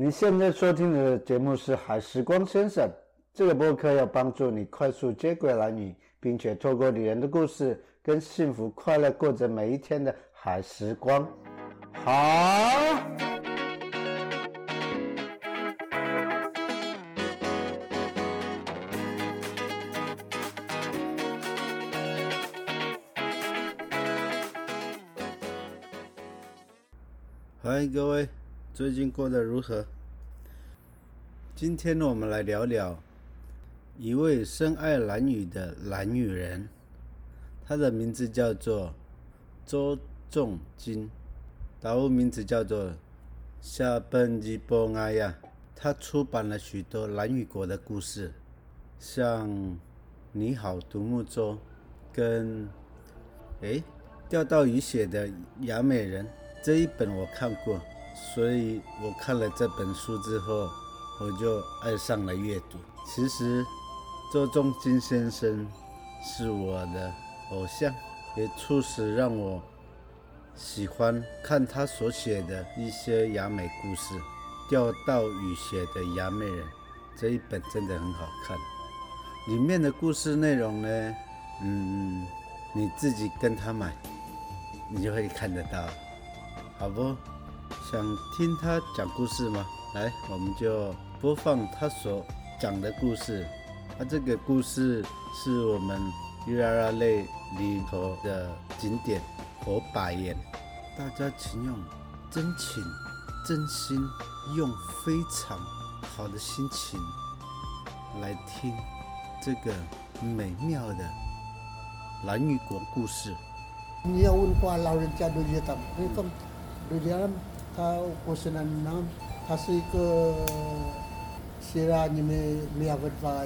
你现在收听的节目是《海时光先生》这个播客，要帮助你快速接轨男女，并且透过女人的故事，跟幸福快乐过着每一天的海时光。好，嗨，各位。最近过得如何？今天我们来聊聊一位深爱蓝雨的蓝女人，她的名字叫做周仲金，达物名字叫做夏本吉波阿亚。她出版了许多蓝雨国的故事，像《你好，独木舟》跟哎钓到鱼血的雅美人这一本我看过。所以我看了这本书之后，我就爱上了阅读。其实，周仲金先生是我的偶像，也促使让我喜欢看他所写的一些雅美故事。《钓到雨鞋的雅美人》这一本真的很好看，里面的故事内容呢，嗯，你自己跟他买，你就会看得到，好不？想听他讲故事吗？来，我们就播放他所讲的故事。他这个故事是我们 U R R 类里头的景点火把岩。大家请用真情、真心，用非常好的心情来听这个美妙的蓝雨国故事。你要问话老人家都觉得，你讲，都这样。का पोषण नाम हसीक siranya may liyakot pa.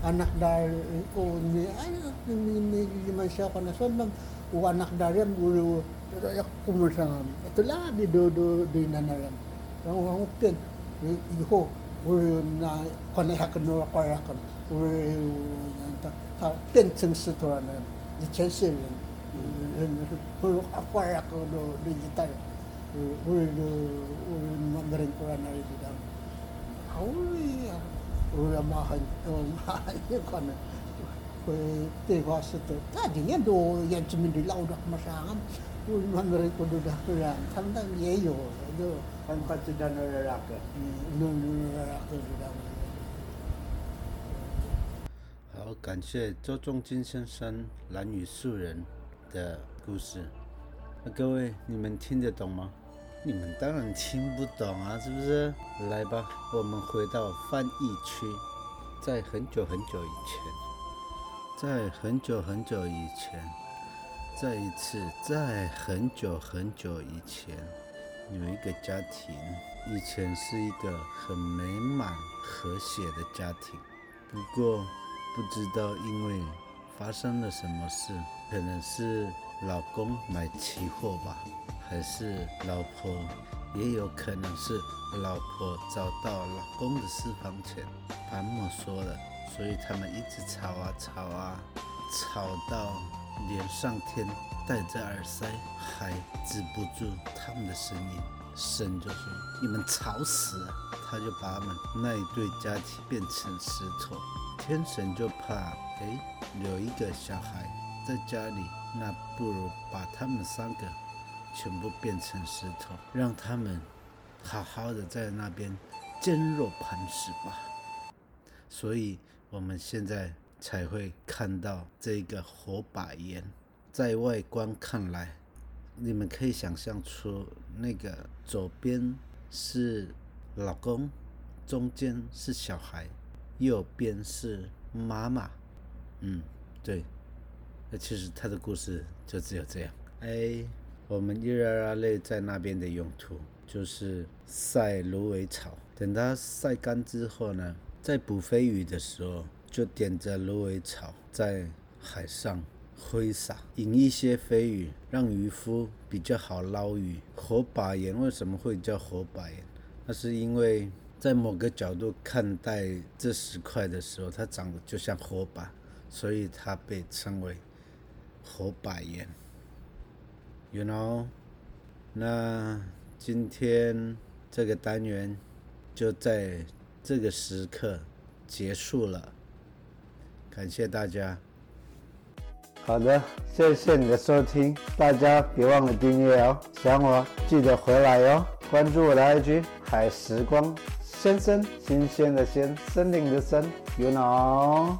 Anak dar ko ni ay lima siya ko na so bang anak dar yan guru yak di do di na na yan. Ang ang pen iho guru na kone hakon no ko hakon. Guru ta ta pen. Di chen sin. Puro ako ako do. 呜呜呜！我们那点困难呢，就当，呜呜，我们还痛快一点，可以提高速度。那几年多，原住民的老了，没啥，我们那点，也有，就反反正干那个那个。好，感谢周仲金先生《蓝与树人》的故事。各位，你们听得懂吗？你们当然听不懂啊，是不是？来吧，我们回到翻译区，在很久很久以前，在很久很久以前，再一次，在很久很久以前，有一个家庭，以前是一个很美满和谐的家庭，不过不知道因为发生了什么事，可能是老公买期货吧。还是老婆，也有可能是老婆找到老公的私房钱，把没收了，所以他们一直吵啊吵啊，吵到连上天戴着耳塞还止不住他们的声音。神就说：“你们吵死了！”他就把他们那一对家庭变成石头。天神就怕，哎，有一个小孩在家里，那不如把他们三个。全部变成石头，让他们好好的在那边坚若磐石吧。所以我们现在才会看到这个火把岩，在外观看来，你们可以想象出那个左边是老公，中间是小孩，右边是妈妈。嗯，对。那其实他的故事就只有这样。哎。我们伊拉拉类在那边的用途就是晒芦苇草，等它晒干之后呢，在捕飞鱼的时候，就点着芦苇草在海上挥洒，引一些飞鱼，让渔夫比较好捞鱼。火把岩为什么会叫火把岩？那是因为在某个角度看待这石块的时候，它长得就像火把，所以它被称为火把岩。You know，那今天这个单元就在这个时刻结束了。感谢大家。好的，谢谢你的收听，大家别忘了订阅哦。想我记得回来哟，关注我的 IG 海时光先生，新鲜的鲜，森林的森，you know。